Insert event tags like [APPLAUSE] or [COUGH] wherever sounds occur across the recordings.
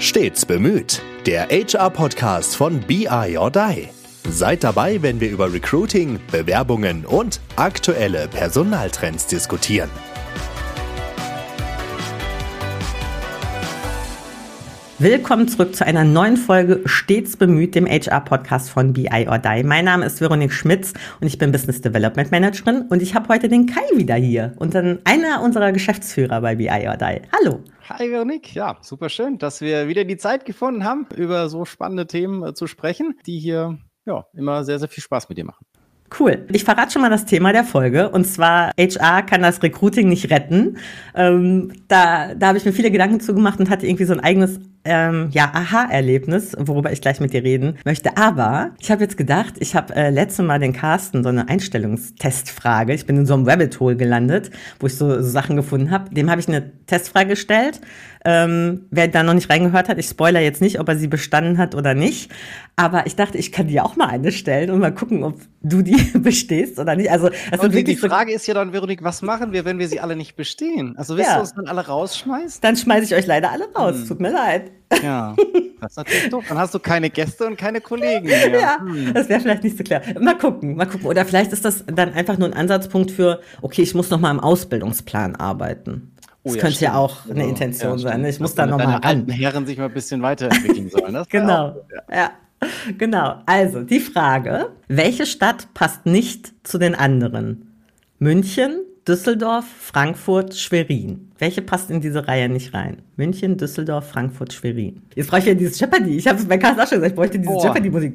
Stets bemüht. Der HR-Podcast von BI or Die. Seid dabei, wenn wir über Recruiting, Bewerbungen und aktuelle Personaltrends diskutieren. Willkommen zurück zu einer neuen Folge Stets bemüht, dem HR-Podcast von BI or Die. Mein Name ist Veronique Schmitz und ich bin Business Development Managerin und ich habe heute den Kai wieder hier und dann einer unserer Geschäftsführer bei BI or Die. Hallo. Hi Veronique, ja, super schön, dass wir wieder die Zeit gefunden haben, über so spannende Themen äh, zu sprechen, die hier ja immer sehr, sehr viel Spaß mit dir machen. Cool. Ich verrate schon mal das Thema der Folge. Und zwar, HR kann das Recruiting nicht retten. Ähm, da da habe ich mir viele Gedanken zugemacht und hatte irgendwie so ein eigenes ähm, ja, Aha-Erlebnis, worüber ich gleich mit dir reden möchte. Aber ich habe jetzt gedacht, ich habe äh, letzte Mal den Carsten so eine Einstellungstestfrage. Ich bin in so einem Rabbit Hole gelandet, wo ich so, so Sachen gefunden habe. Dem habe ich eine Testfrage gestellt. Ähm, wer da noch nicht reingehört hat, ich spoiler jetzt nicht, ob er sie bestanden hat oder nicht. Aber ich dachte, ich kann dir auch mal eine stellen und mal gucken, ob du die [LAUGHS] bestehst oder nicht. Also, also und die Frage so ist ja dann, Veronik, was machen wir, wenn wir sie alle nicht bestehen? Also willst ja. du uns dann alle rausschmeißen? Dann schmeiße ich euch leider alle raus. Hm. Tut mir leid. Ja, [LAUGHS] das ist natürlich doof. Dann hast du keine Gäste und keine Kollegen mehr. Ja, hm. das wäre vielleicht nicht so klar. Mal gucken, mal gucken. Oder vielleicht ist das dann einfach nur ein Ansatzpunkt für, okay, ich muss noch mal im Ausbildungsplan arbeiten. Das oh ja, könnte stimmt. ja auch eine also, Intention ja, sein. Ich muss da noch mal ran. Herren sich mal ein bisschen weiterentwickeln sollen. Das [LAUGHS] genau. Auch, ja. ja. Genau. Also die Frage: Welche Stadt passt nicht zu den anderen? München, Düsseldorf, Frankfurt, Schwerin. Welche passt in diese Reihe nicht rein? München, Düsseldorf, Frankfurt, Schwerin. Jetzt brauche ich ja dieses Jeopardy. Ich habe es bei Carsten auch schon gesagt, ich bräuchte diese Jeopardy-Musik.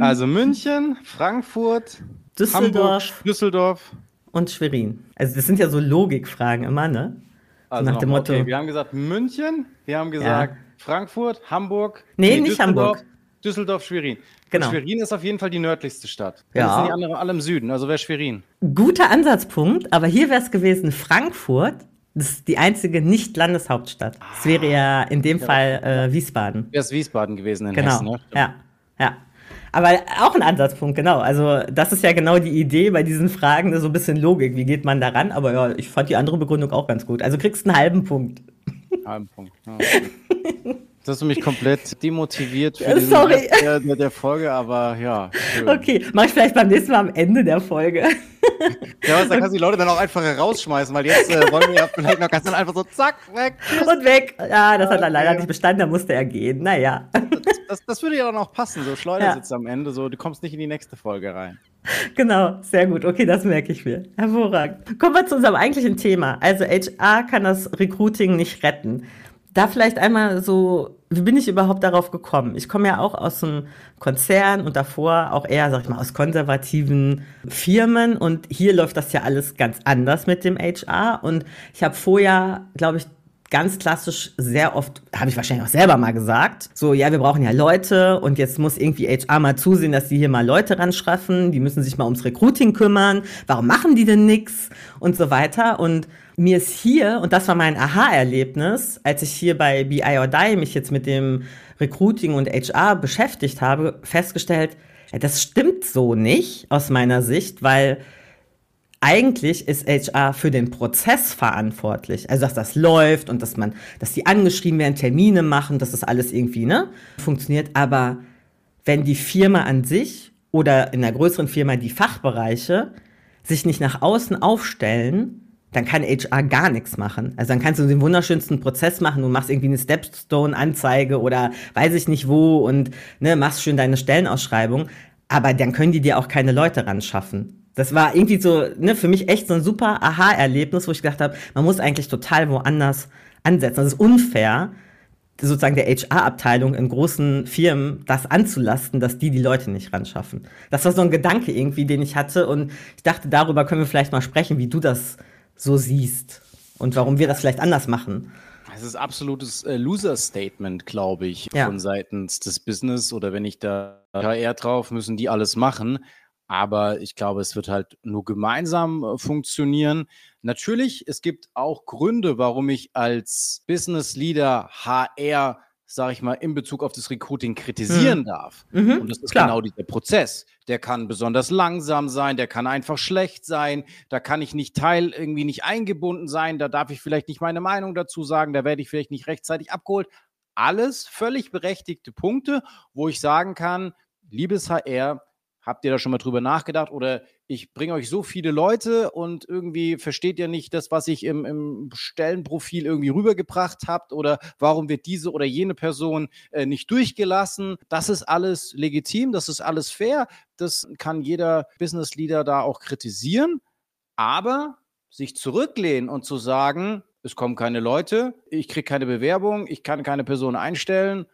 Also München, Frankfurt, Düsseldorf, Hamburg, Düsseldorf und Schwerin. Also das sind ja so Logikfragen immer, ne? Also nach dem Motto. Okay, wir haben gesagt München, wir haben gesagt ja. Frankfurt, Hamburg. Nee, nee nicht Hamburg. Düsseldorf, Schwerin. Genau. Und Schwerin ist auf jeden Fall die nördlichste Stadt. Ja. Das sind die anderen alle im Süden, also wäre Schwerin. Guter Ansatzpunkt, aber hier wäre es gewesen Frankfurt. Das ist die einzige Nicht-Landeshauptstadt. Es wäre ja in dem ja. Fall äh, Wiesbaden. Wäre es Wiesbaden gewesen in genau. Hessen, ne? Ja, ja. Aber auch ein Ansatzpunkt, genau. Also das ist ja genau die Idee bei diesen Fragen, so ein bisschen Logik. Wie geht man daran? Aber ja, ich fand die andere Begründung auch ganz gut. Also kriegst einen halben Punkt. Halben Punkt. Ja. [LAUGHS] Das hast du mich komplett demotiviert für [LAUGHS] den Sorry. Der, der, Folge, aber ja. Schön. Okay, mach ich vielleicht beim nächsten Mal am Ende der Folge. [LAUGHS] Ja, was, da kannst du die Leute dann auch einfach rausschmeißen, weil jetzt äh, wollen wir ja vielleicht noch ganz dann einfach so zack, weg. Tschüss. [LAUGHS] Und weg. Ja, das hat er leider nicht bestanden, da musste er gehen. Naja. Das, das, das würde ja dann auch passen, so Schleudersitz ja. am Ende, so du kommst nicht in die nächste Folge rein. Genau, sehr gut. Okay, das merke ich mir. Hervorragend. Kommen wir zu unserem eigentlichen Thema. Also HR kann das Recruiting nicht retten da vielleicht einmal so, wie bin ich überhaupt darauf gekommen? Ich komme ja auch aus einem Konzern und davor auch eher, sag ich mal, aus konservativen Firmen und hier läuft das ja alles ganz anders mit dem HR und ich habe vorher, glaube ich, ganz klassisch sehr oft, habe ich wahrscheinlich auch selber mal gesagt, so, ja, wir brauchen ja Leute und jetzt muss irgendwie HR mal zusehen, dass die hier mal Leute ranschaffen, die müssen sich mal ums Recruiting kümmern, warum machen die denn nix und so weiter und mir ist hier, und das war mein Aha-Erlebnis, als ich hier bei BI or Die mich jetzt mit dem Recruiting und HR beschäftigt habe, festgestellt, das stimmt so nicht aus meiner Sicht, weil eigentlich ist HR für den Prozess verantwortlich. Also, dass das läuft und dass man, dass die angeschrieben werden, Termine machen, dass das alles irgendwie, ne, funktioniert. Aber wenn die Firma an sich oder in einer größeren Firma die Fachbereiche sich nicht nach außen aufstellen, dann kann HR gar nichts machen. Also dann kannst du den wunderschönsten Prozess machen, du machst irgendwie eine Stepstone-Anzeige oder weiß ich nicht wo und ne, machst schön deine Stellenausschreibung, aber dann können die dir auch keine Leute ran schaffen. Das war irgendwie so, ne, für mich echt so ein super Aha-Erlebnis, wo ich gedacht habe, man muss eigentlich total woanders ansetzen. Das ist unfair, sozusagen der HR-Abteilung in großen Firmen das anzulasten, dass die die Leute nicht ran schaffen. Das war so ein Gedanke irgendwie, den ich hatte und ich dachte, darüber können wir vielleicht mal sprechen, wie du das so siehst und warum wir das vielleicht anders machen. Es ist absolutes äh, Loser-Statement, glaube ich, ja. von seitens des Business oder wenn ich da eher drauf, müssen die alles machen. Aber ich glaube, es wird halt nur gemeinsam äh, funktionieren. Natürlich, es gibt auch Gründe, warum ich als Business Leader HR sage ich mal, in Bezug auf das Recruiting kritisieren mhm. darf. Mhm, und das ist klar. genau dieser Prozess. Der kann besonders langsam sein, der kann einfach schlecht sein, da kann ich nicht Teil irgendwie nicht eingebunden sein, da darf ich vielleicht nicht meine Meinung dazu sagen, da werde ich vielleicht nicht rechtzeitig abgeholt. Alles völlig berechtigte Punkte, wo ich sagen kann, liebes HR, Habt ihr da schon mal drüber nachgedacht? Oder ich bringe euch so viele Leute und irgendwie versteht ihr nicht das, was ich im, im Stellenprofil irgendwie rübergebracht habt? Oder warum wird diese oder jene Person äh, nicht durchgelassen? Das ist alles legitim, das ist alles fair. Das kann jeder Business Leader da auch kritisieren. Aber sich zurücklehnen und zu sagen, es kommen keine Leute, ich kriege keine Bewerbung, ich kann keine Person einstellen,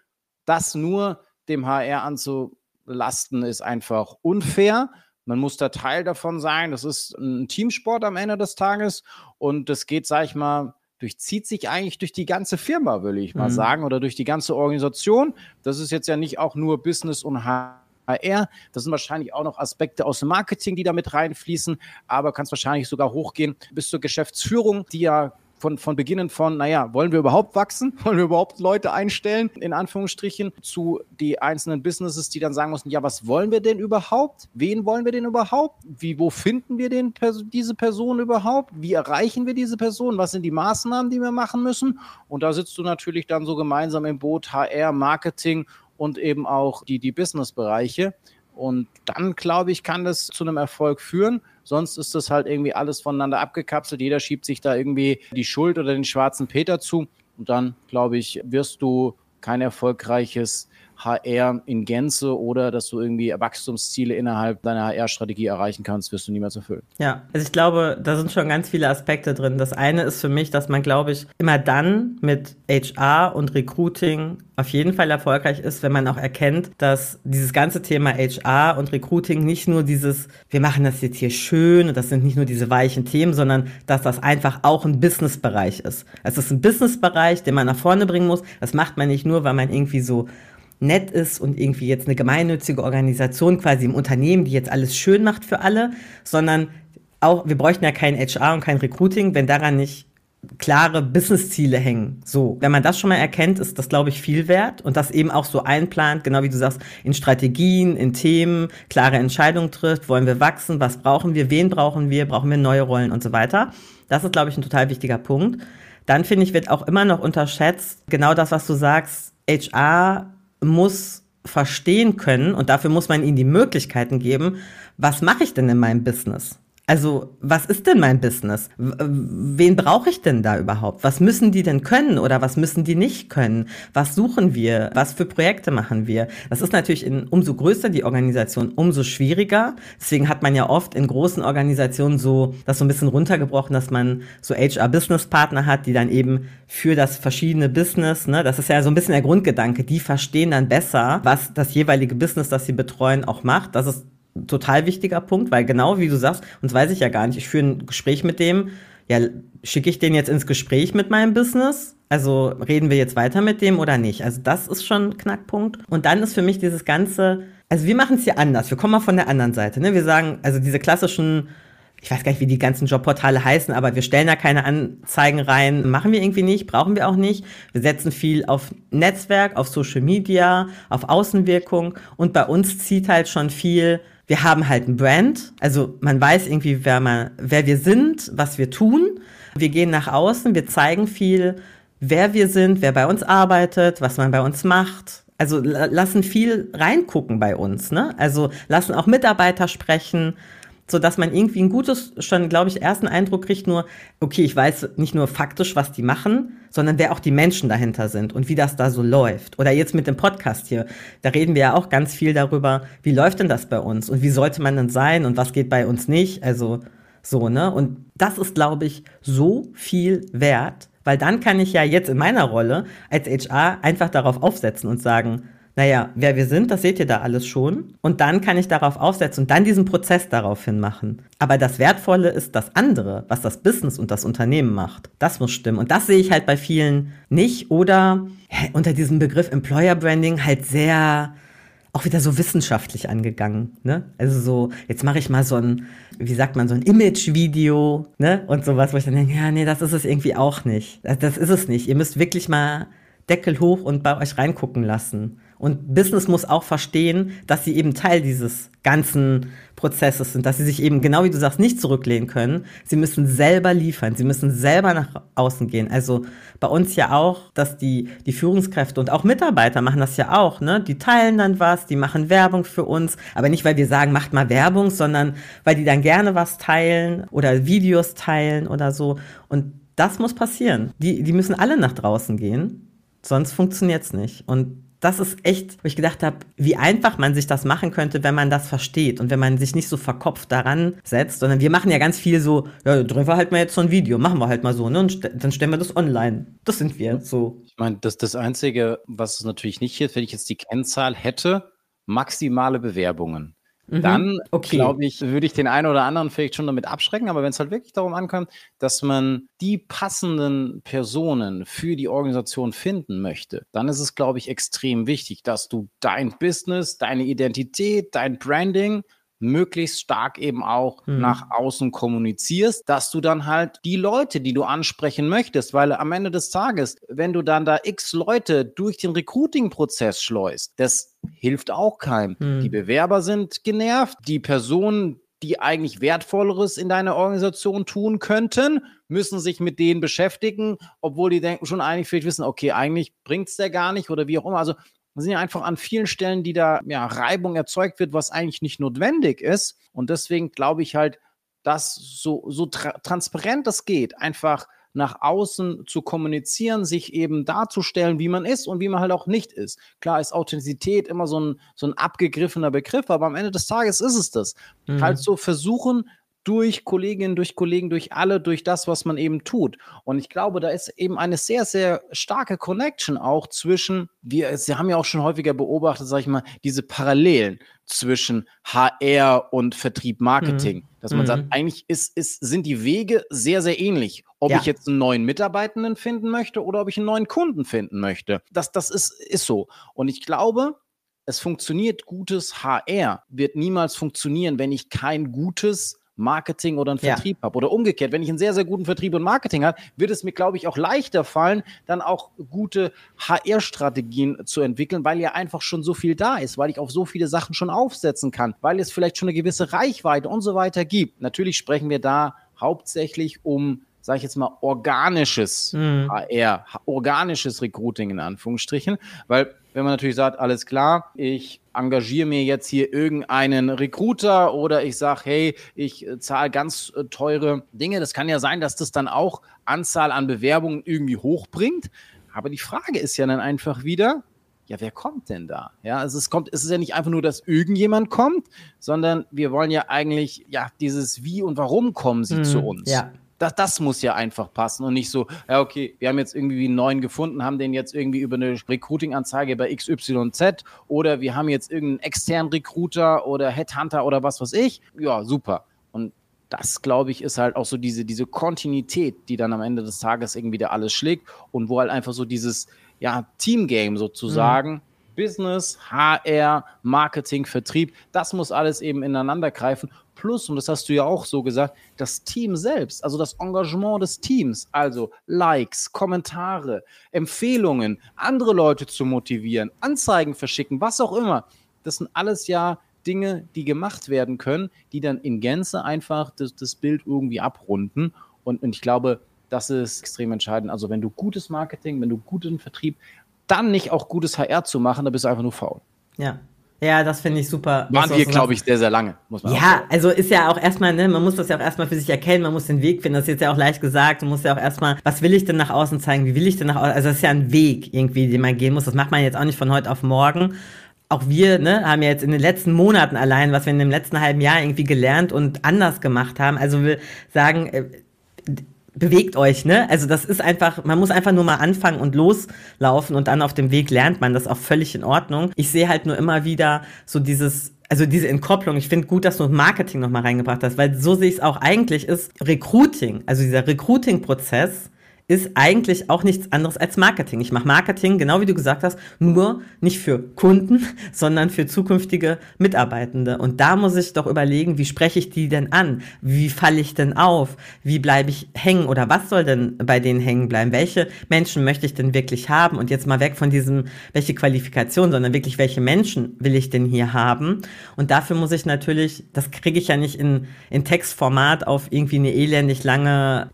das nur dem HR anzu lasten ist einfach unfair. Man muss da Teil davon sein. Das ist ein Teamsport am Ende des Tages und das geht, sag ich mal, durchzieht sich eigentlich durch die ganze Firma, will ich mal mhm. sagen, oder durch die ganze Organisation. Das ist jetzt ja nicht auch nur Business und HR. Das sind wahrscheinlich auch noch Aspekte aus dem Marketing, die da mit reinfließen, aber kann es wahrscheinlich sogar hochgehen bis zur Geschäftsführung, die ja von, von Beginnen von, naja, wollen wir überhaupt wachsen? [LAUGHS] Wollen wir überhaupt Leute einstellen? In Anführungsstrichen zu die einzelnen Businesses, die dann sagen müssen, ja, was wollen wir denn überhaupt? Wen wollen wir denn überhaupt? Wie, wo finden wir den, diese Person überhaupt? Wie erreichen wir diese Person? Was sind die Maßnahmen, die wir machen müssen? Und da sitzt du natürlich dann so gemeinsam im Boot HR, Marketing und eben auch die, die Businessbereiche. Und dann, glaube ich, kann das zu einem Erfolg führen. Sonst ist das halt irgendwie alles voneinander abgekapselt. Jeder schiebt sich da irgendwie die Schuld oder den schwarzen Peter zu. Und dann, glaube ich, wirst du kein erfolgreiches HR in Gänze oder dass du irgendwie Wachstumsziele innerhalb deiner HR-Strategie erreichen kannst, wirst du niemals erfüllen. Ja, also ich glaube, da sind schon ganz viele Aspekte drin. Das eine ist für mich, dass man, glaube ich, immer dann mit HR und Recruiting auf jeden Fall erfolgreich ist, wenn man auch erkennt, dass dieses ganze Thema HR und Recruiting nicht nur dieses, wir machen das jetzt hier schön und das sind nicht nur diese weichen Themen, sondern dass das einfach auch ein Businessbereich ist. Es ist ein Businessbereich, den man nach vorne bringen muss. Das macht man nicht nur, weil man irgendwie so nett ist und irgendwie jetzt eine gemeinnützige Organisation quasi im Unternehmen, die jetzt alles schön macht für alle, sondern auch, wir bräuchten ja kein HR und kein Recruiting, wenn daran nicht klare Businessziele hängen. So, wenn man das schon mal erkennt, ist das, glaube ich, viel wert und das eben auch so einplant, genau wie du sagst, in Strategien, in Themen, klare Entscheidungen trifft, wollen wir wachsen, was brauchen wir, wen brauchen wir, brauchen wir neue Rollen und so weiter. Das ist, glaube ich, ein total wichtiger Punkt. Dann finde ich, wird auch immer noch unterschätzt, genau das, was du sagst, HR muss verstehen können und dafür muss man ihnen die Möglichkeiten geben, was mache ich denn in meinem Business? Also, was ist denn mein Business? Wen brauche ich denn da überhaupt? Was müssen die denn können oder was müssen die nicht können? Was suchen wir? Was für Projekte machen wir? Das ist natürlich in, umso größer die Organisation, umso schwieriger. Deswegen hat man ja oft in großen Organisationen so das so ein bisschen runtergebrochen, dass man so HR-Business-Partner hat, die dann eben für das verschiedene Business, ne, das ist ja so ein bisschen der Grundgedanke, die verstehen dann besser, was das jeweilige Business, das sie betreuen, auch macht. Das ist total wichtiger Punkt, weil genau wie du sagst, und das weiß ich ja gar nicht, ich führe ein Gespräch mit dem, ja, schicke ich den jetzt ins Gespräch mit meinem Business? Also reden wir jetzt weiter mit dem oder nicht? Also das ist schon ein Knackpunkt. Und dann ist für mich dieses ganze, also wir machen es hier anders. Wir kommen mal von der anderen Seite. Ne? Wir sagen, also diese klassischen, ich weiß gar nicht, wie die ganzen Jobportale heißen, aber wir stellen da keine Anzeigen rein. Machen wir irgendwie nicht, brauchen wir auch nicht. Wir setzen viel auf Netzwerk, auf Social Media, auf Außenwirkung. Und bei uns zieht halt schon viel wir haben halt ein Brand, also man weiß irgendwie, wer, man, wer wir sind, was wir tun. Wir gehen nach außen, wir zeigen viel, wer wir sind, wer bei uns arbeitet, was man bei uns macht. Also lassen viel reingucken bei uns, ne? Also lassen auch Mitarbeiter sprechen, so dass man irgendwie ein gutes, schon glaube ich, ersten Eindruck kriegt, nur, okay, ich weiß nicht nur faktisch, was die machen, sondern wer auch die Menschen dahinter sind und wie das da so läuft. Oder jetzt mit dem Podcast hier, da reden wir ja auch ganz viel darüber, wie läuft denn das bei uns und wie sollte man denn sein und was geht bei uns nicht, also so, ne? Und das ist, glaube ich, so viel wert, weil dann kann ich ja jetzt in meiner Rolle als HR einfach darauf aufsetzen und sagen, naja, wer wir sind, das seht ihr da alles schon. Und dann kann ich darauf aufsetzen und dann diesen Prozess daraufhin machen. Aber das Wertvolle ist das andere, was das Business und das Unternehmen macht. Das muss stimmen. Und das sehe ich halt bei vielen nicht. Oder unter diesem Begriff Employer Branding halt sehr auch wieder so wissenschaftlich angegangen. Ne? Also so, jetzt mache ich mal so ein, wie sagt man, so ein Image-Video ne? und sowas, wo ich dann denke, ja, nee, das ist es irgendwie auch nicht. Das, das ist es nicht. Ihr müsst wirklich mal Deckel hoch und bei euch reingucken lassen. Und Business muss auch verstehen, dass sie eben Teil dieses ganzen Prozesses sind, dass sie sich eben, genau wie du sagst, nicht zurücklehnen können. Sie müssen selber liefern, sie müssen selber nach außen gehen. Also bei uns ja auch, dass die, die Führungskräfte und auch Mitarbeiter machen das ja auch, ne? Die teilen dann was, die machen Werbung für uns, aber nicht, weil wir sagen, macht mal Werbung, sondern weil die dann gerne was teilen oder Videos teilen oder so. Und das muss passieren. Die, die müssen alle nach draußen gehen, sonst funktioniert's nicht. Und das ist echt, wo ich gedacht habe, wie einfach man sich das machen könnte, wenn man das versteht und wenn man sich nicht so verkopft daran setzt, sondern wir machen ja ganz viel so, ja, wir halt mal jetzt so ein Video, machen wir halt mal so, ne? Und st dann stellen wir das online. Das sind wir so. Ich meine, das, das Einzige, was es natürlich nicht ist, wenn ich jetzt die Kennzahl hätte, maximale Bewerbungen. Mhm. Dann, okay. glaube ich, würde ich den einen oder anderen vielleicht schon damit abschrecken. Aber wenn es halt wirklich darum ankommt, dass man die passenden Personen für die Organisation finden möchte, dann ist es, glaube ich, extrem wichtig, dass du dein Business, deine Identität, dein Branding möglichst stark eben auch mhm. nach außen kommunizierst, dass du dann halt die Leute, die du ansprechen möchtest, weil am Ende des Tages, wenn du dann da x Leute durch den Recruiting-Prozess schleust, das hilft auch keinem. Mhm. Die Bewerber sind genervt, die Personen, die eigentlich Wertvolleres in deiner Organisation tun könnten, müssen sich mit denen beschäftigen, obwohl die denken schon eigentlich vielleicht wissen, okay, eigentlich bringt es der gar nicht oder wie auch immer. Also wir sind ja einfach an vielen Stellen, die da ja, Reibung erzeugt wird, was eigentlich nicht notwendig ist. Und deswegen glaube ich halt, dass so, so tra transparent es geht, einfach nach außen zu kommunizieren, sich eben darzustellen, wie man ist und wie man halt auch nicht ist. Klar ist Authentizität immer so ein, so ein abgegriffener Begriff, aber am Ende des Tages ist es das. Mhm. Halt so versuchen, durch Kolleginnen, durch Kollegen, durch alle, durch das, was man eben tut. Und ich glaube, da ist eben eine sehr, sehr starke Connection auch zwischen, wir Sie haben ja auch schon häufiger beobachtet, sag ich mal, diese Parallelen zwischen HR und Vertrieb, Marketing. Mhm. Dass man mhm. sagt, eigentlich ist, ist, sind die Wege sehr, sehr ähnlich. Ob ja. ich jetzt einen neuen Mitarbeitenden finden möchte oder ob ich einen neuen Kunden finden möchte. Das, das ist, ist so. Und ich glaube, es funktioniert gutes HR, wird niemals funktionieren, wenn ich kein gutes Marketing oder einen Vertrieb ja. habe. Oder umgekehrt, wenn ich einen sehr, sehr guten Vertrieb und Marketing habe, wird es mir, glaube ich, auch leichter fallen, dann auch gute HR-Strategien zu entwickeln, weil ja einfach schon so viel da ist, weil ich auf so viele Sachen schon aufsetzen kann, weil es vielleicht schon eine gewisse Reichweite und so weiter gibt. Natürlich sprechen wir da hauptsächlich um sage ich jetzt mal, organisches mhm. HR, organisches Recruiting in Anführungsstrichen, weil wenn man natürlich sagt, alles klar, ich engagiere mir jetzt hier irgendeinen Recruiter oder ich sage, hey, ich äh, zahle ganz äh, teure Dinge. Das kann ja sein, dass das dann auch Anzahl an Bewerbungen irgendwie hochbringt. Aber die Frage ist ja dann einfach wieder, ja, wer kommt denn da? Ja, also es kommt, es ist ja nicht einfach nur, dass irgendjemand kommt, sondern wir wollen ja eigentlich, ja, dieses Wie und Warum kommen sie hm, zu uns. Ja das, das muss ja einfach passen und nicht so, ja, okay, wir haben jetzt irgendwie einen neuen gefunden, haben den jetzt irgendwie über eine Recruiting-Anzeige bei XYZ oder wir haben jetzt irgendeinen externen Recruiter oder Headhunter oder was weiß ich. Ja, super. Und das, glaube ich, ist halt auch so diese, diese Kontinuität, die dann am Ende des Tages irgendwie da alles schlägt und wo halt einfach so dieses, ja, Teamgame sozusagen. Mhm. Business, HR, Marketing, Vertrieb, das muss alles eben ineinander greifen Plus, und das hast du ja auch so gesagt, das Team selbst, also das Engagement des Teams, also Likes, Kommentare, Empfehlungen, andere Leute zu motivieren, Anzeigen verschicken, was auch immer. Das sind alles ja Dinge, die gemacht werden können, die dann in Gänze einfach das, das Bild irgendwie abrunden. Und, und ich glaube, das ist extrem entscheidend. Also wenn du gutes Marketing, wenn du guten Vertrieb, dann nicht auch gutes HR zu machen, da bist du einfach nur faul. Ja, ja, das finde ich super. Waren wir, glaube ich, sehr, sehr lange, muss man Ja, also ist ja auch erstmal, ne, man muss das ja auch erstmal für sich erkennen, man muss den Weg finden. Das ist jetzt ja auch leicht gesagt. Du musst ja auch erstmal, was will ich denn nach außen zeigen? Wie will ich denn nach außen? Also, das ist ja ein Weg irgendwie, den man gehen muss. Das macht man jetzt auch nicht von heute auf morgen. Auch wir, ne, haben ja jetzt in den letzten Monaten allein, was wir in dem letzten halben Jahr irgendwie gelernt und anders gemacht haben. Also, will sagen, äh, bewegt euch, ne? Also das ist einfach, man muss einfach nur mal anfangen und loslaufen und dann auf dem Weg lernt man das auch völlig in Ordnung. Ich sehe halt nur immer wieder so dieses also diese Entkopplung, ich finde gut, dass du Marketing nochmal reingebracht hast, weil so sehe ich es auch eigentlich ist Recruiting, also dieser Recruiting-Prozess ist eigentlich auch nichts anderes als Marketing. Ich mache Marketing, genau wie du gesagt hast, nur nicht für Kunden, [LAUGHS] sondern für zukünftige Mitarbeitende. Und da muss ich doch überlegen, wie spreche ich die denn an? Wie falle ich denn auf? Wie bleibe ich hängen oder was soll denn bei denen hängen bleiben? Welche Menschen möchte ich denn wirklich haben? Und jetzt mal weg von diesem, welche Qualifikation, sondern wirklich, welche Menschen will ich denn hier haben? Und dafür muss ich natürlich, das kriege ich ja nicht in, in Textformat auf irgendwie eine elendig lange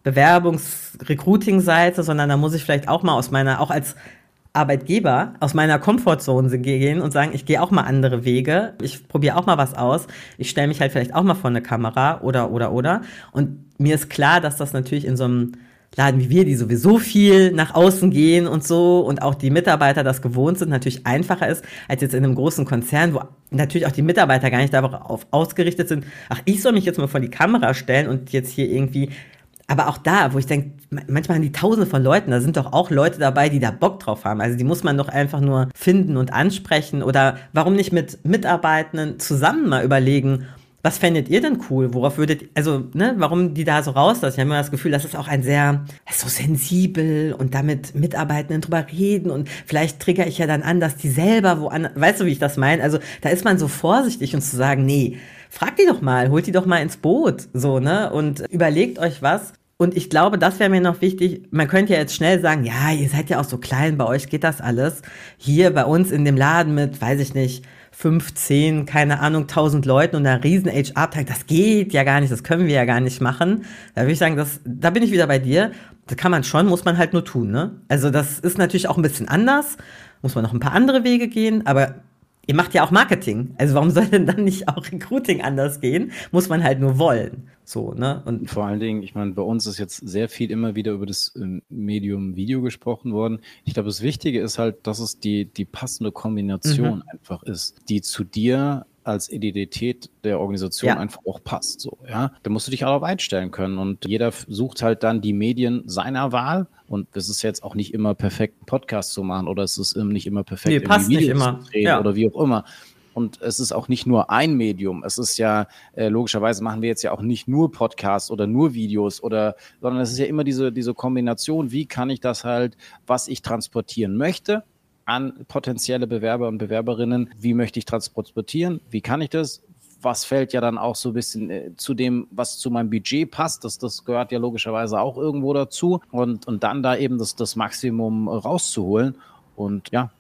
Bewerbungs-Recruiting-Seite, sondern da muss ich vielleicht auch mal aus meiner, auch als Arbeitgeber aus meiner Komfortzone gehen und sagen, ich gehe auch mal andere Wege, ich probiere auch mal was aus, ich stelle mich halt vielleicht auch mal vor eine Kamera oder oder oder. Und mir ist klar, dass das natürlich in so einem Laden wie wir, die sowieso viel nach außen gehen und so und auch die Mitarbeiter das gewohnt sind, natürlich einfacher ist, als jetzt in einem großen Konzern, wo natürlich auch die Mitarbeiter gar nicht darauf ausgerichtet sind, ach, ich soll mich jetzt mal vor die Kamera stellen und jetzt hier irgendwie aber auch da, wo ich denke, manchmal haben die Tausende von Leuten, da sind doch auch Leute dabei, die da Bock drauf haben. Also die muss man doch einfach nur finden und ansprechen. Oder warum nicht mit Mitarbeitenden zusammen mal überlegen, was fändet ihr denn cool? Worauf würdet, also, ne, warum die da so rauslassen? Ich habe immer das Gefühl, das ist auch ein sehr, so sensibel und damit Mitarbeitenden drüber reden und vielleicht trigger ich ja dann an, dass die selber woanders, weißt du, wie ich das meine? Also, da ist man so vorsichtig und zu sagen, nee, fragt die doch mal, holt die doch mal ins Boot, so, ne, und überlegt euch was. Und ich glaube, das wäre mir noch wichtig. Man könnte ja jetzt schnell sagen, ja, ihr seid ja auch so klein, bei euch geht das alles. Hier bei uns in dem Laden mit, weiß ich nicht, 15, keine Ahnung, 1000 Leuten und einer riesen HR-Abteilung, das geht ja gar nicht, das können wir ja gar nicht machen. Da würde ich sagen, das, da bin ich wieder bei dir. Das kann man schon, muss man halt nur tun, ne? Also das ist natürlich auch ein bisschen anders, muss man noch ein paar andere Wege gehen, aber Ihr macht ja auch Marketing. Also warum soll denn dann nicht auch Recruiting anders gehen? Muss man halt nur wollen. So, ne? Und vor allen Dingen, ich meine, bei uns ist jetzt sehr viel immer wieder über das ähm, Medium Video gesprochen worden. Ich glaube, das Wichtige ist halt, dass es die, die passende Kombination mhm. einfach ist, die zu dir als Identität der Organisation ja. einfach auch passt. So, ja, da musst du dich auch darauf einstellen können. Und jeder sucht halt dann die Medien seiner Wahl. Und es ist jetzt auch nicht immer perfekt, einen Podcast zu machen oder es ist nicht immer perfekt, nee, passt nicht immer. zu drehen ja. oder wie auch immer. Und es ist auch nicht nur ein Medium. Es ist ja, äh, logischerweise machen wir jetzt ja auch nicht nur Podcasts oder nur Videos oder, sondern es ist ja immer diese, diese Kombination, wie kann ich das halt, was ich transportieren möchte, an potenzielle Bewerber und Bewerberinnen, wie möchte ich transportieren, wie kann ich das, was fällt ja dann auch so ein bisschen äh, zu dem, was zu meinem Budget passt. Das, das gehört ja logischerweise auch irgendwo dazu. Und, und dann da eben das, das Maximum rauszuholen. Und ja,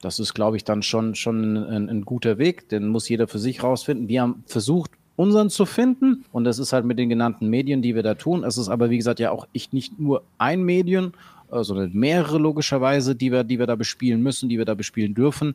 das ist, glaube ich, dann schon, schon ein, ein, guter Weg. Den muss jeder für sich rausfinden. Wir haben versucht, unseren zu finden. Und das ist halt mit den genannten Medien, die wir da tun. Es ist aber, wie gesagt, ja auch ich nicht nur ein Medium, äh, sondern mehrere logischerweise, die wir, die wir da bespielen müssen, die wir da bespielen dürfen.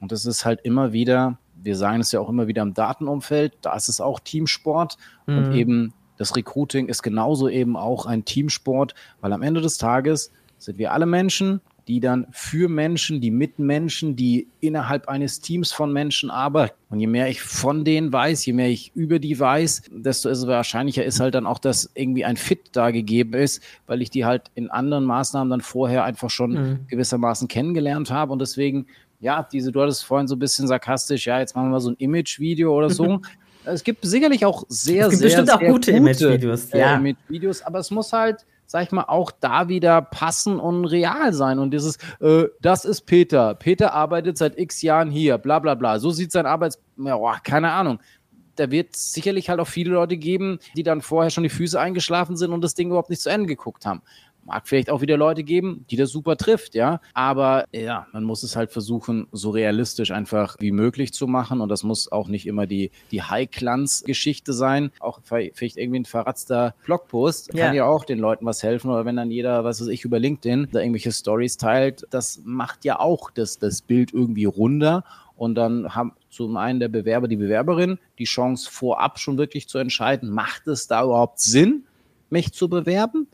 Und das ist halt immer wieder, wir sagen es ja auch immer wieder im Datenumfeld, da ist es auch Teamsport mhm. und eben das Recruiting ist genauso eben auch ein Teamsport, weil am Ende des Tages sind wir alle Menschen, die dann für Menschen, die mit Menschen, die innerhalb eines Teams von Menschen arbeiten. Und je mehr ich von denen weiß, je mehr ich über die weiß, desto ist es wahrscheinlicher ist halt dann auch, dass irgendwie ein Fit da gegeben ist, weil ich die halt in anderen Maßnahmen dann vorher einfach schon mhm. gewissermaßen kennengelernt habe. Und deswegen, ja, diese, du hattest vorhin so ein bisschen sarkastisch, ja, jetzt machen wir mal so ein Image-Video oder so. [LAUGHS] es gibt sicherlich auch sehr, es gibt sehr, bestimmt sehr auch gute, gute Image-Videos. Äh, ja. Image-Videos, aber es muss halt sag ich mal, auch da wieder passen und real sein. Und dieses, äh, das ist Peter. Peter arbeitet seit x Jahren hier, bla bla bla. So sieht sein Arbeits... Ja, oh, keine Ahnung. Da wird sicherlich halt auch viele Leute geben, die dann vorher schon die Füße eingeschlafen sind und das Ding überhaupt nicht zu Ende geguckt haben. Mag vielleicht auch wieder Leute geben, die das super trifft, ja. Aber ja, man muss es halt versuchen, so realistisch einfach wie möglich zu machen. Und das muss auch nicht immer die, die High-Glanz-Geschichte sein. Auch vielleicht irgendwie ein verratzter Blogpost ja. kann ja auch den Leuten was helfen. Oder wenn dann jeder, was weiß ich, über LinkedIn da irgendwelche Stories teilt, das macht ja auch das, das Bild irgendwie runder. Und dann haben zum einen der Bewerber, die Bewerberin die Chance vorab schon wirklich zu entscheiden, macht es da überhaupt Sinn, mich zu bewerben?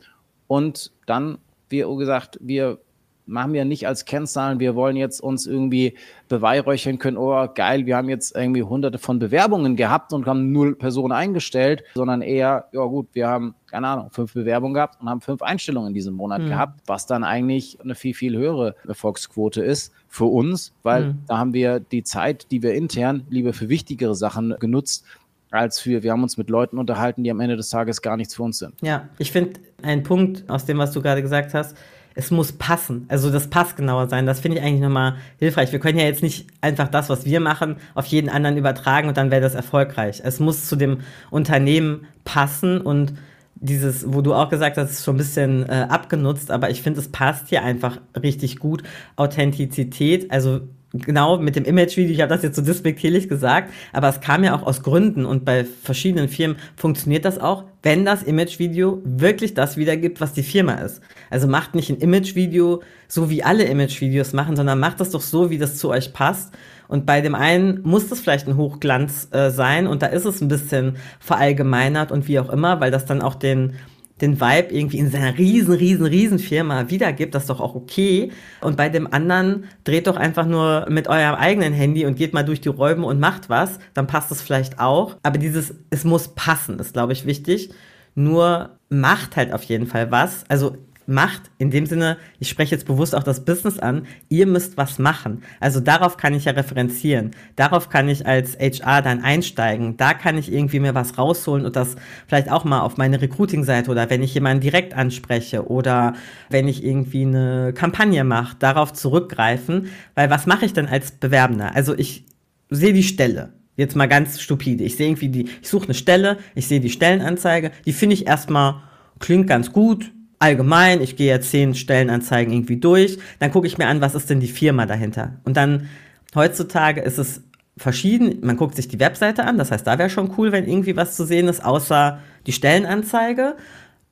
Und dann, wie gesagt, wir machen wir nicht als Kennzahlen, wir wollen jetzt uns irgendwie beweihräuchern können, oh geil, wir haben jetzt irgendwie hunderte von Bewerbungen gehabt und haben null Personen eingestellt, sondern eher, ja gut, wir haben, keine Ahnung, fünf Bewerbungen gehabt und haben fünf Einstellungen in diesem Monat mhm. gehabt, was dann eigentlich eine viel, viel höhere Erfolgsquote ist für uns, weil mhm. da haben wir die Zeit, die wir intern lieber für wichtigere Sachen genutzt, als für, wir haben uns mit Leuten unterhalten, die am Ende des Tages gar nichts für uns sind. Ja, ich finde, ein Punkt aus dem, was du gerade gesagt hast. Es muss passen. Also das passt genauer sein. Das finde ich eigentlich nochmal hilfreich. Wir können ja jetzt nicht einfach das, was wir machen, auf jeden anderen übertragen und dann wäre das erfolgreich. Es muss zu dem Unternehmen passen und dieses, wo du auch gesagt hast, ist schon ein bisschen äh, abgenutzt, aber ich finde, es passt hier einfach richtig gut. Authentizität, also genau mit dem Image-Video, ich habe das jetzt so despektierlich gesagt, aber es kam ja auch aus Gründen und bei verschiedenen Firmen funktioniert das auch, wenn das Image-Video wirklich das wiedergibt, was die Firma ist. Also macht nicht ein Image-Video so, wie alle Image-Videos machen, sondern macht das doch so, wie das zu euch passt. Und bei dem einen muss das vielleicht ein Hochglanz äh, sein und da ist es ein bisschen verallgemeinert und wie auch immer, weil das dann auch den den Vibe irgendwie in seiner riesen, riesen, riesen Firma wiedergibt, das ist doch auch okay. Und bei dem anderen dreht doch einfach nur mit eurem eigenen Handy und geht mal durch die Räume und macht was, dann passt es vielleicht auch. Aber dieses, es muss passen, ist, glaube ich, wichtig. Nur macht halt auf jeden Fall was. Also macht. In dem Sinne, ich spreche jetzt bewusst auch das Business an, ihr müsst was machen. Also darauf kann ich ja referenzieren. Darauf kann ich als HR dann einsteigen. Da kann ich irgendwie mir was rausholen und das vielleicht auch mal auf meine Recruiting-Seite oder wenn ich jemanden direkt anspreche oder wenn ich irgendwie eine Kampagne mache, darauf zurückgreifen. Weil was mache ich denn als Bewerbender? Also ich sehe die Stelle. Jetzt mal ganz stupide. Ich sehe irgendwie die, ich suche eine Stelle, ich sehe die Stellenanzeige, die finde ich erstmal, klingt ganz gut, allgemein, ich gehe ja zehn Stellenanzeigen irgendwie durch, dann gucke ich mir an, was ist denn die Firma dahinter. Und dann heutzutage ist es verschieden, man guckt sich die Webseite an, das heißt, da wäre schon cool, wenn irgendwie was zu sehen ist, außer die Stellenanzeige.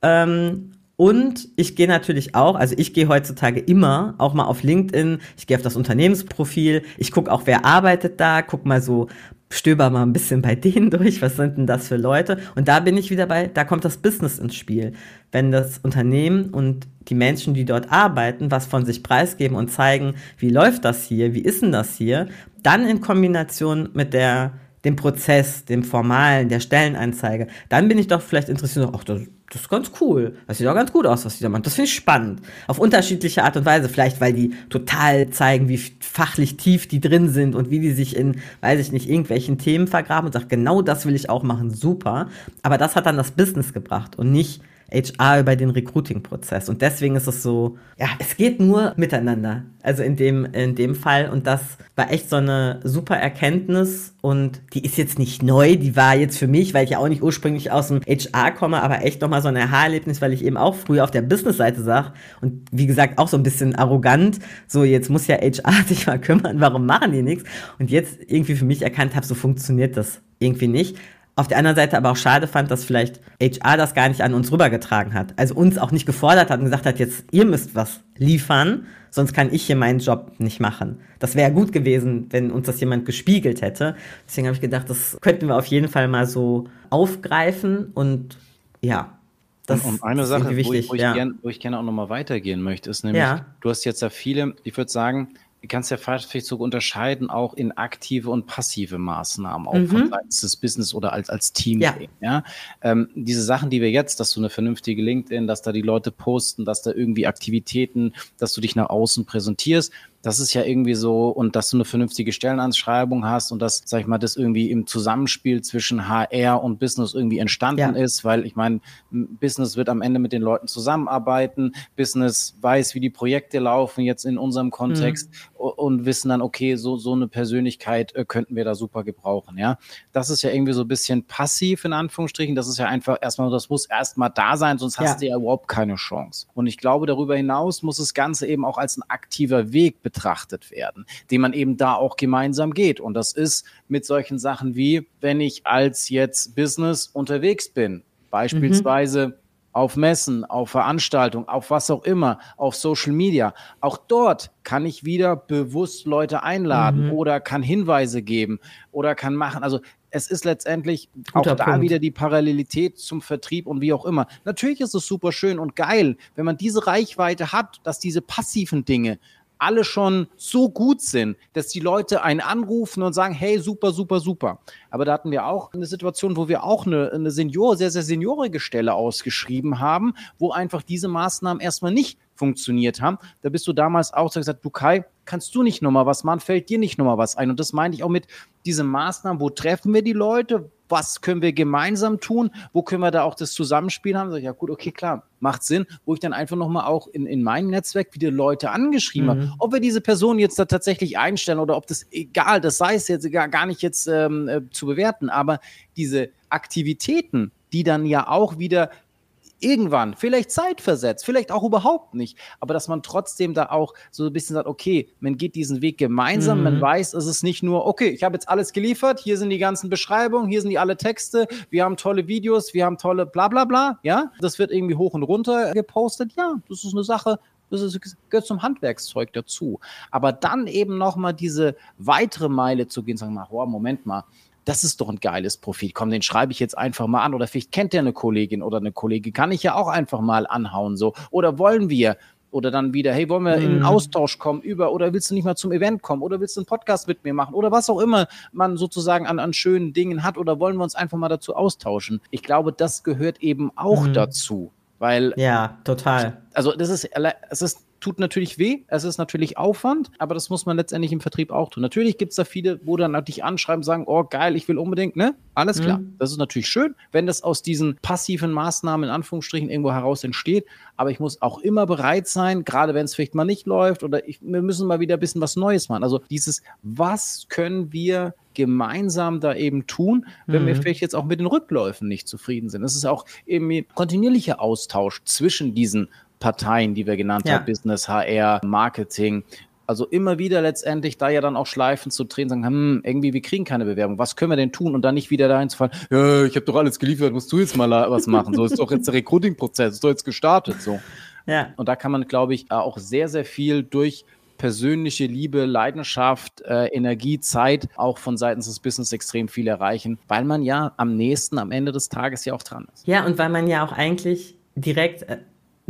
Ähm, und ich gehe natürlich auch, also ich gehe heutzutage immer auch mal auf LinkedIn, ich gehe auf das Unternehmensprofil, ich gucke auch, wer arbeitet da, guck mal so stöber mal ein bisschen bei [LAUGHS] denen durch, was sind denn das für Leute? Und da bin ich wieder bei, da kommt das Business ins Spiel. Wenn das Unternehmen und die Menschen, die dort arbeiten, was von sich preisgeben und zeigen, wie läuft das hier, wie ist denn das hier, dann in Kombination mit der dem Prozess, dem Formalen, der Stellenanzeige, dann bin ich doch vielleicht interessiert, ach, das, das ist ganz cool. Das sieht auch ganz gut aus, was die da machen. Das finde ich spannend. Auf unterschiedliche Art und Weise. Vielleicht, weil die total zeigen, wie fachlich tief die drin sind und wie die sich in, weiß ich nicht, irgendwelchen Themen vergraben und sagt, genau das will ich auch machen. Super. Aber das hat dann das Business gebracht und nicht HR über den Recruiting-Prozess. Und deswegen ist es so, ja, es geht nur miteinander. Also in dem, in dem Fall. Und das war echt so eine super Erkenntnis. Und die ist jetzt nicht neu. Die war jetzt für mich, weil ich ja auch nicht ursprünglich aus dem HR komme, aber echt nochmal so ein Aha-Erlebnis, weil ich eben auch früher auf der Business-Seite sag. Und wie gesagt, auch so ein bisschen arrogant. So, jetzt muss ja HR [LAUGHS] sich mal kümmern. Warum machen die nichts? Und jetzt irgendwie für mich erkannt habe, so funktioniert das irgendwie nicht. Auf der anderen Seite aber auch schade fand, dass vielleicht HR das gar nicht an uns rübergetragen hat. Also uns auch nicht gefordert hat und gesagt hat, jetzt ihr müsst was liefern, sonst kann ich hier meinen Job nicht machen. Das wäre gut gewesen, wenn uns das jemand gespiegelt hätte. Deswegen habe ich gedacht, das könnten wir auf jeden Fall mal so aufgreifen und ja. Das und, und eine Sache, wichtig, wo, ich, wo, ja. gern, wo ich gerne auch nochmal weitergehen möchte, ist nämlich, ja. du hast jetzt ja viele, ich würde sagen, kannst ja so unterscheiden, auch in aktive und passive Maßnahmen, auch mhm. von des Business oder als, als Team. Ja. ja? Ähm, diese Sachen, die wir jetzt, dass du eine vernünftige LinkedIn, dass da die Leute posten, dass da irgendwie Aktivitäten, dass du dich nach außen präsentierst, das ist ja irgendwie so, und dass du eine vernünftige Stellenanschreibung hast und dass, sag ich mal, das irgendwie im Zusammenspiel zwischen HR und Business irgendwie entstanden ja. ist, weil ich meine, Business wird am Ende mit den Leuten zusammenarbeiten, Business weiß, wie die Projekte laufen, jetzt in unserem Kontext mhm. und wissen dann, okay, so, so eine Persönlichkeit äh, könnten wir da super gebrauchen, ja. Das ist ja irgendwie so ein bisschen passiv in Anführungsstrichen, das ist ja einfach erstmal, das muss erstmal da sein, sonst ja. hast du ja überhaupt keine Chance. Und ich glaube, darüber hinaus muss das Ganze eben auch als ein aktiver Weg betrachtet werden, den man eben da auch gemeinsam geht. Und das ist mit solchen Sachen wie, wenn ich als jetzt Business unterwegs bin, beispielsweise mhm. auf Messen, auf Veranstaltungen, auf was auch immer, auf Social Media. Auch dort kann ich wieder bewusst Leute einladen mhm. oder kann Hinweise geben oder kann machen. Also es ist letztendlich Guter auch da Punkt. wieder die Parallelität zum Vertrieb und wie auch immer. Natürlich ist es super schön und geil, wenn man diese Reichweite hat, dass diese passiven Dinge alle schon so gut sind, dass die Leute einen anrufen und sagen, hey, super, super, super. Aber da hatten wir auch eine Situation, wo wir auch eine, eine Senior, sehr, sehr seniorige Stelle ausgeschrieben haben, wo einfach diese Maßnahmen erstmal nicht funktioniert haben. Da bist du damals auch gesagt, du Kai, kannst du nicht nochmal was machen, fällt dir nicht nochmal was ein. Und das meine ich auch mit diesen Maßnahmen, wo treffen wir die Leute, was können wir gemeinsam tun, wo können wir da auch das Zusammenspiel haben. Sag ich, ja gut, okay, klar, macht Sinn, wo ich dann einfach nochmal auch in, in meinem Netzwerk wieder Leute angeschrieben mhm. habe. Ob wir diese Person jetzt da tatsächlich einstellen oder ob das egal, das sei es jetzt gar, gar nicht jetzt ähm, äh, zu bewerten, aber diese Aktivitäten, die dann ja auch wieder irgendwann, vielleicht zeitversetzt, vielleicht auch überhaupt nicht, aber dass man trotzdem da auch so ein bisschen sagt, okay, man geht diesen Weg gemeinsam, mhm. man weiß, es ist nicht nur, okay, ich habe jetzt alles geliefert, hier sind die ganzen Beschreibungen, hier sind die alle Texte, wir haben tolle Videos, wir haben tolle bla bla bla, ja, das wird irgendwie hoch und runter gepostet, ja, das ist eine Sache, das ist, gehört zum Handwerkszeug dazu. Aber dann eben nochmal diese weitere Meile zu gehen, sagen wir mal, oh, Moment mal, das ist doch ein geiles Profil. Komm, den schreibe ich jetzt einfach mal an. Oder vielleicht kennt der eine Kollegin oder eine Kollege, kann ich ja auch einfach mal anhauen. So. Oder wollen wir? Oder dann wieder, hey, wollen wir in einen mhm. Austausch kommen über, oder willst du nicht mal zum Event kommen, oder willst du einen Podcast mit mir machen, oder was auch immer man sozusagen an, an schönen Dingen hat, oder wollen wir uns einfach mal dazu austauschen? Ich glaube, das gehört eben auch mhm. dazu. Weil. Ja, total. Also, das ist, es ist tut natürlich weh, es ist natürlich Aufwand, aber das muss man letztendlich im Vertrieb auch tun. Natürlich gibt es da viele, wo dann dich anschreiben, sagen, oh geil, ich will unbedingt, ne? Alles klar. Mhm. Das ist natürlich schön, wenn das aus diesen passiven Maßnahmen in Anführungsstrichen irgendwo heraus entsteht. Aber ich muss auch immer bereit sein, gerade wenn es vielleicht mal nicht läuft oder ich, wir müssen mal wieder ein bisschen was Neues machen. Also dieses, was können wir gemeinsam da eben tun, wenn mhm. wir vielleicht jetzt auch mit den Rückläufen nicht zufrieden sind. Es ist auch eben kontinuierlicher Austausch zwischen diesen Parteien, die wir genannt ja. haben, Business, HR, Marketing. Also immer wieder letztendlich da ja dann auch Schleifen zu drehen, sagen, hm, irgendwie, wir kriegen keine Bewerbung. Was können wir denn tun? Und dann nicht wieder dahin zu fallen, ja, ich habe doch alles geliefert, musst du jetzt mal was machen. So ist doch jetzt der Recruiting-Prozess, ist doch jetzt gestartet. So. Ja. Und da kann man, glaube ich, auch sehr, sehr viel durch persönliche Liebe, Leidenschaft, äh, Energie, Zeit auch von seitens des Business extrem viel erreichen, weil man ja am nächsten, am Ende des Tages ja auch dran ist. Ja, und weil man ja auch eigentlich direkt äh,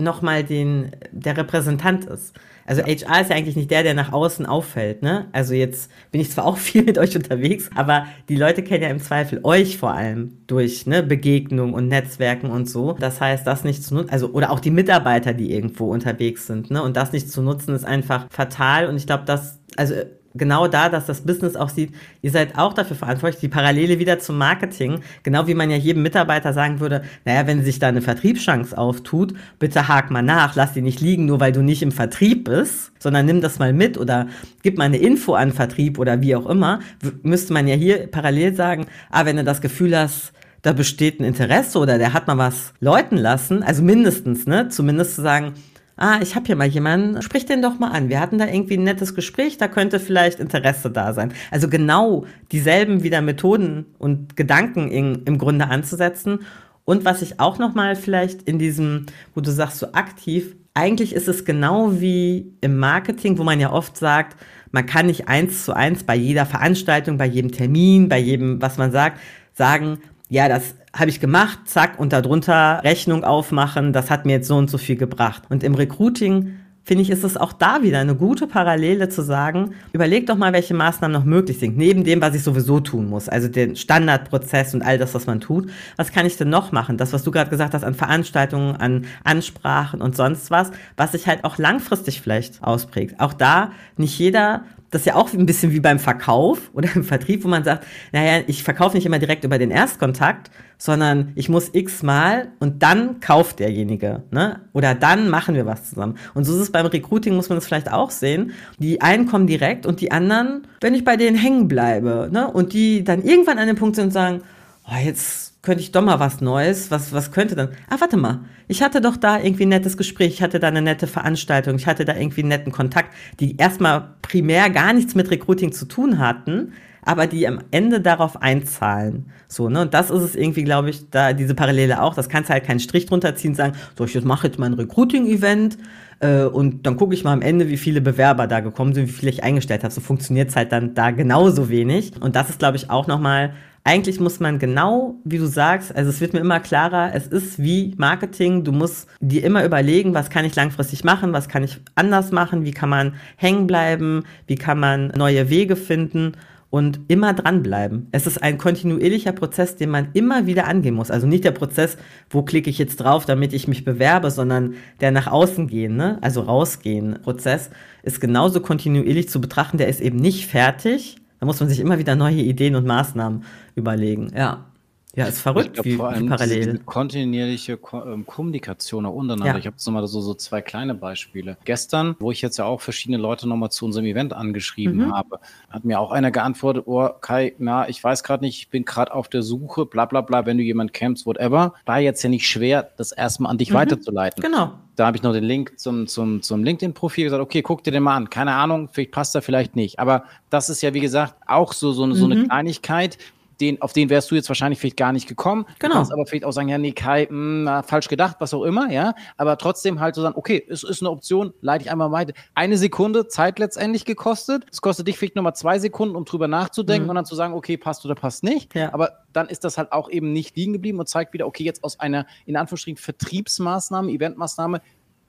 nochmal den, der Repräsentant ist. Also HR ist ja eigentlich nicht der, der nach außen auffällt, ne? Also jetzt bin ich zwar auch [LAUGHS] viel mit euch unterwegs, aber die Leute kennen ja im Zweifel euch vor allem durch, ne, Begegnung und Netzwerken und so. Das heißt, das nicht zu nutzen, also, oder auch die Mitarbeiter, die irgendwo unterwegs sind, ne? Und das nicht zu nutzen, ist einfach fatal. Und ich glaube, das, also genau da, dass das Business auch sieht, ihr seid auch dafür verantwortlich, die Parallele wieder zum Marketing, genau wie man ja jedem Mitarbeiter sagen würde, naja, wenn sich da eine Vertriebschance auftut, bitte hak mal nach, lass die nicht liegen, nur weil du nicht im Vertrieb bist, sondern nimm das mal mit oder gib mal eine Info an Vertrieb oder wie auch immer, müsste man ja hier parallel sagen, ah, wenn du das Gefühl hast, da besteht ein Interesse oder der hat mal was läuten lassen, also mindestens, ne, zumindest zu sagen, ah, ich habe hier mal jemanden, sprich den doch mal an. Wir hatten da irgendwie ein nettes Gespräch, da könnte vielleicht Interesse da sein. Also genau dieselben wieder Methoden und Gedanken in, im Grunde anzusetzen. Und was ich auch noch mal vielleicht in diesem, wo du sagst, so aktiv, eigentlich ist es genau wie im Marketing, wo man ja oft sagt, man kann nicht eins zu eins bei jeder Veranstaltung, bei jedem Termin, bei jedem, was man sagt, sagen, ja, das habe ich gemacht, zack, und darunter Rechnung aufmachen, das hat mir jetzt so und so viel gebracht. Und im Recruiting finde ich, ist es auch da wieder eine gute Parallele zu sagen, überleg doch mal, welche Maßnahmen noch möglich sind, neben dem, was ich sowieso tun muss, also den Standardprozess und all das, was man tut. Was kann ich denn noch machen? Das, was du gerade gesagt hast, an Veranstaltungen, an Ansprachen und sonst was, was sich halt auch langfristig vielleicht ausprägt. Auch da nicht jeder das ist ja auch ein bisschen wie beim Verkauf oder im Vertrieb, wo man sagt, naja, ich verkaufe nicht immer direkt über den Erstkontakt, sondern ich muss x-mal und dann kauft derjenige, ne? Oder dann machen wir was zusammen. Und so ist es beim Recruiting, muss man das vielleicht auch sehen. Die einen kommen direkt und die anderen, wenn ich bei denen hängen bleibe, ne? Und die dann irgendwann an dem Punkt sind und sagen, oh, jetzt könnte ich doch mal was Neues, was, was könnte dann? Ah, warte mal, ich hatte doch da irgendwie ein nettes Gespräch, ich hatte da eine nette Veranstaltung, ich hatte da irgendwie einen netten Kontakt, die erstmal primär gar nichts mit Recruiting zu tun hatten, aber die am Ende darauf einzahlen. So, ne? Und das ist es irgendwie, glaube ich, da diese Parallele auch. Das kannst du halt keinen Strich drunter ziehen sagen, so, ich mache jetzt mein Recruiting-Event äh, und dann gucke ich mal am Ende, wie viele Bewerber da gekommen sind, wie viele ich eingestellt habe. So funktioniert es halt dann da genauso wenig. Und das ist, glaube ich, auch nochmal eigentlich muss man genau, wie du sagst, also es wird mir immer klarer, es ist wie Marketing, du musst dir immer überlegen, was kann ich langfristig machen, was kann ich anders machen, wie kann man hängen bleiben, wie kann man neue Wege finden und immer dranbleiben. Es ist ein kontinuierlicher Prozess, den man immer wieder angehen muss. Also nicht der Prozess, wo klicke ich jetzt drauf, damit ich mich bewerbe, sondern der nach außen gehen, ne? also rausgehen Prozess ist genauso kontinuierlich zu betrachten. Der ist eben nicht fertig. Da muss man sich immer wieder neue Ideen und Maßnahmen überlegen. Ja. Ja, ist verrückt, glaub, wie, vor allem wie parallel. Kontinuierliche Ko ähm, Kommunikation untereinander. Ja. Ich habe jetzt nochmal so, so zwei kleine Beispiele. Gestern, wo ich jetzt ja auch verschiedene Leute nochmal zu unserem Event angeschrieben mhm. habe, hat mir auch einer geantwortet, oh Kai, na, ich weiß gerade nicht, ich bin gerade auf der Suche, bla bla bla, wenn du jemanden kennst, whatever. War jetzt ja nicht schwer, das erstmal an dich mhm. weiterzuleiten. Genau. Da habe ich noch den Link zum, zum, zum LinkedIn-Profil gesagt, okay, guck dir den mal an. Keine Ahnung, vielleicht passt er vielleicht nicht. Aber das ist ja, wie gesagt, auch so, so, so mhm. eine Kleinigkeit, den, auf den wärst du jetzt wahrscheinlich vielleicht gar nicht gekommen. Genau. Du kannst aber vielleicht auch sagen, ja, nee, Kai, mh, hm, falsch gedacht, was auch immer, ja. Aber trotzdem halt so sagen, okay, es ist eine Option, leite ich einmal weiter. Eine Sekunde Zeit letztendlich gekostet. Es kostet dich vielleicht nochmal zwei Sekunden, um drüber nachzudenken mhm. und dann zu sagen, okay, passt oder passt nicht. Ja. Aber dann ist das halt auch eben nicht liegen geblieben und zeigt wieder, okay, jetzt aus einer, in Anführungsstrichen, Vertriebsmaßnahme, Eventmaßnahme,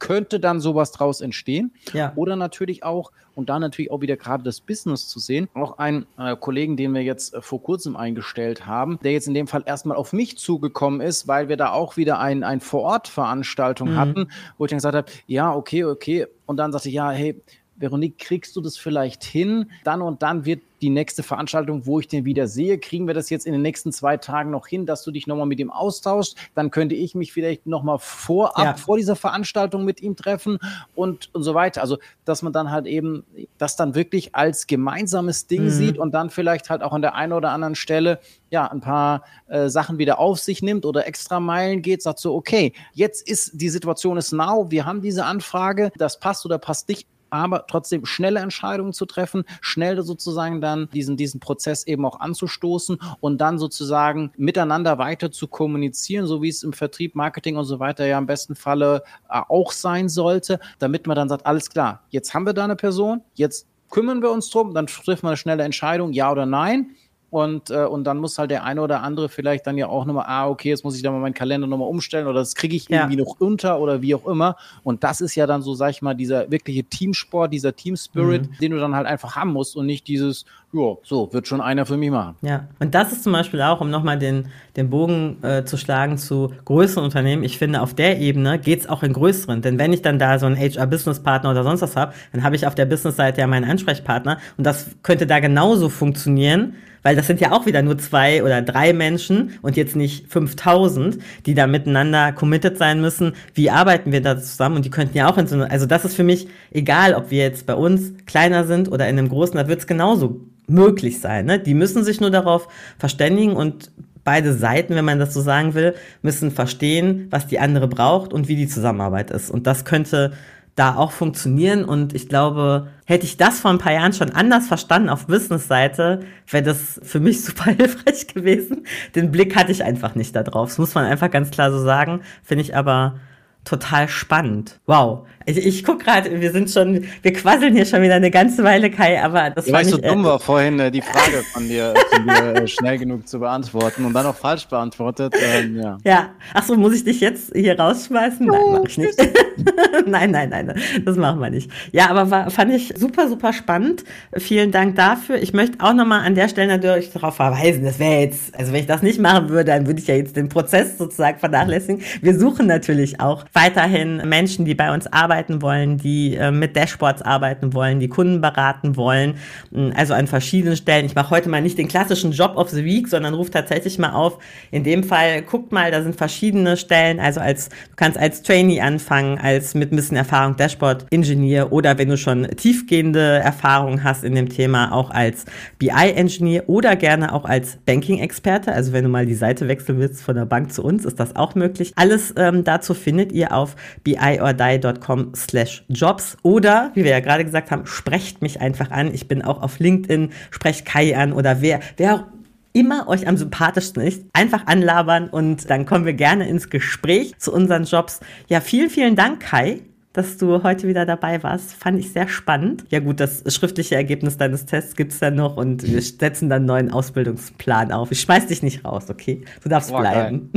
könnte dann sowas draus entstehen. Ja. Oder natürlich auch, und da natürlich auch wieder gerade das Business zu sehen, auch einen äh, Kollegen, den wir jetzt äh, vor kurzem eingestellt haben, der jetzt in dem Fall erstmal auf mich zugekommen ist, weil wir da auch wieder ein, ein Vor-Ort-Veranstaltung mhm. hatten, wo ich dann gesagt habe, ja, okay, okay. Und dann sagte ich, ja, hey, Veronique, kriegst du das vielleicht hin? Dann und dann wird die nächste Veranstaltung, wo ich den wieder sehe, kriegen wir das jetzt in den nächsten zwei Tagen noch hin, dass du dich nochmal mit ihm austauschst. Dann könnte ich mich vielleicht nochmal vorab, ja. vor dieser Veranstaltung mit ihm treffen und, und so weiter. Also, dass man dann halt eben das dann wirklich als gemeinsames Ding mhm. sieht und dann vielleicht halt auch an der einen oder anderen Stelle ja ein paar äh, Sachen wieder auf sich nimmt oder extra Meilen geht, sagt so, okay, jetzt ist die Situation ist now, wir haben diese Anfrage, das passt oder passt nicht aber trotzdem schnelle Entscheidungen zu treffen, schnell sozusagen dann diesen, diesen Prozess eben auch anzustoßen und dann sozusagen miteinander weiter zu kommunizieren, so wie es im Vertrieb, Marketing und so weiter ja im besten Falle äh, auch sein sollte, damit man dann sagt, alles klar, jetzt haben wir da eine Person, jetzt kümmern wir uns drum, dann trifft man eine schnelle Entscheidung, ja oder nein. Und, äh, und dann muss halt der eine oder andere vielleicht dann ja auch nochmal, ah, okay, jetzt muss ich da mal meinen Kalender nochmal umstellen oder das kriege ich ja. irgendwie noch unter oder wie auch immer. Und das ist ja dann so, sag ich mal, dieser wirkliche Teamsport, dieser Team-Spirit, mhm. den du dann halt einfach haben musst und nicht dieses, ja, so, wird schon einer für mich machen. Ja, und das ist zum Beispiel auch, um nochmal den, den Bogen äh, zu schlagen zu größeren Unternehmen, ich finde, auf der Ebene geht es auch in größeren. Denn wenn ich dann da so einen HR-Business-Partner oder sonst was habe, dann habe ich auf der Business-Seite ja meinen Ansprechpartner und das könnte da genauso funktionieren weil das sind ja auch wieder nur zwei oder drei Menschen und jetzt nicht 5000, die da miteinander committed sein müssen. Wie arbeiten wir da zusammen? Und die könnten ja auch in so eine, also das ist für mich egal, ob wir jetzt bei uns kleiner sind oder in einem großen, da wird es genauso möglich sein. Ne? Die müssen sich nur darauf verständigen und beide Seiten, wenn man das so sagen will, müssen verstehen, was die andere braucht und wie die Zusammenarbeit ist. Und das könnte da auch funktionieren. Und ich glaube, hätte ich das vor ein paar Jahren schon anders verstanden auf Business-Seite, wäre das für mich [LAUGHS] super hilfreich gewesen. Den Blick hatte ich einfach nicht da drauf. Das muss man einfach ganz klar so sagen. Finde ich aber total spannend. Wow. Ich, ich guck gerade, wir sind schon, wir quasseln hier schon wieder eine ganze Weile, Kai, aber das war nicht so dumm äh, war vorhin äh, die Frage von dir, [LAUGHS] von dir äh, schnell genug zu beantworten und dann auch falsch beantwortet. Ähm, ja. ja. Ach so, muss ich dich jetzt hier rausschmeißen? Nein, mach ich nicht. [LAUGHS] nein, nein, nein, das machen wir nicht. Ja, aber war, fand ich super, super spannend. Vielen Dank dafür. Ich möchte auch nochmal an der Stelle natürlich darauf verweisen, das wäre jetzt, also wenn ich das nicht machen würde, dann würde ich ja jetzt den Prozess sozusagen vernachlässigen. Wir suchen natürlich auch weiterhin Menschen, die bei uns arbeiten wollen, die äh, mit Dashboards arbeiten wollen, die Kunden beraten wollen, mm, also an verschiedenen Stellen. Ich mache heute mal nicht den klassischen Job of the Week, sondern rufe tatsächlich mal auf. In dem Fall guckt mal, da sind verschiedene Stellen. Also als du kannst als Trainee anfangen, als mit ein bisschen Erfahrung Dashboard-Ingenieur oder wenn du schon tiefgehende Erfahrung hast in dem Thema, auch als BI-Engineer oder gerne auch als Banking-Experte. Also wenn du mal die Seite wechseln willst von der Bank zu uns, ist das auch möglich. Alles ähm, dazu findet ihr ihr auf biordie.com slash jobs oder, wie wir ja gerade gesagt haben, sprecht mich einfach an. Ich bin auch auf LinkedIn, sprecht Kai an oder wer, wer immer euch am sympathischsten ist, einfach anlabern und dann kommen wir gerne ins Gespräch zu unseren Jobs. Ja, vielen, vielen Dank, Kai, dass du heute wieder dabei warst. Fand ich sehr spannend. Ja gut, das schriftliche Ergebnis deines Tests gibt es dann noch und wir setzen dann einen neuen Ausbildungsplan auf. Ich schmeiß dich nicht raus, okay? Du darfst Boah, bleiben.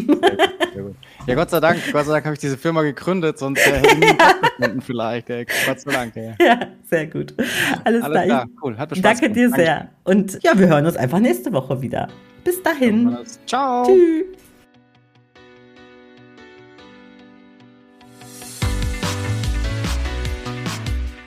Ja, Gott sei Dank, Gott sei Dank habe ich diese Firma gegründet, sonst äh, hätte ich nie vielleicht. Ey. Gott sei Dank. Ey. Ja, sehr gut. Alles, Alles klar. Cool, hat Spaß Danke dir sehr. Und ja, wir hören uns einfach nächste Woche wieder. Bis dahin. Ciao. Tschüss.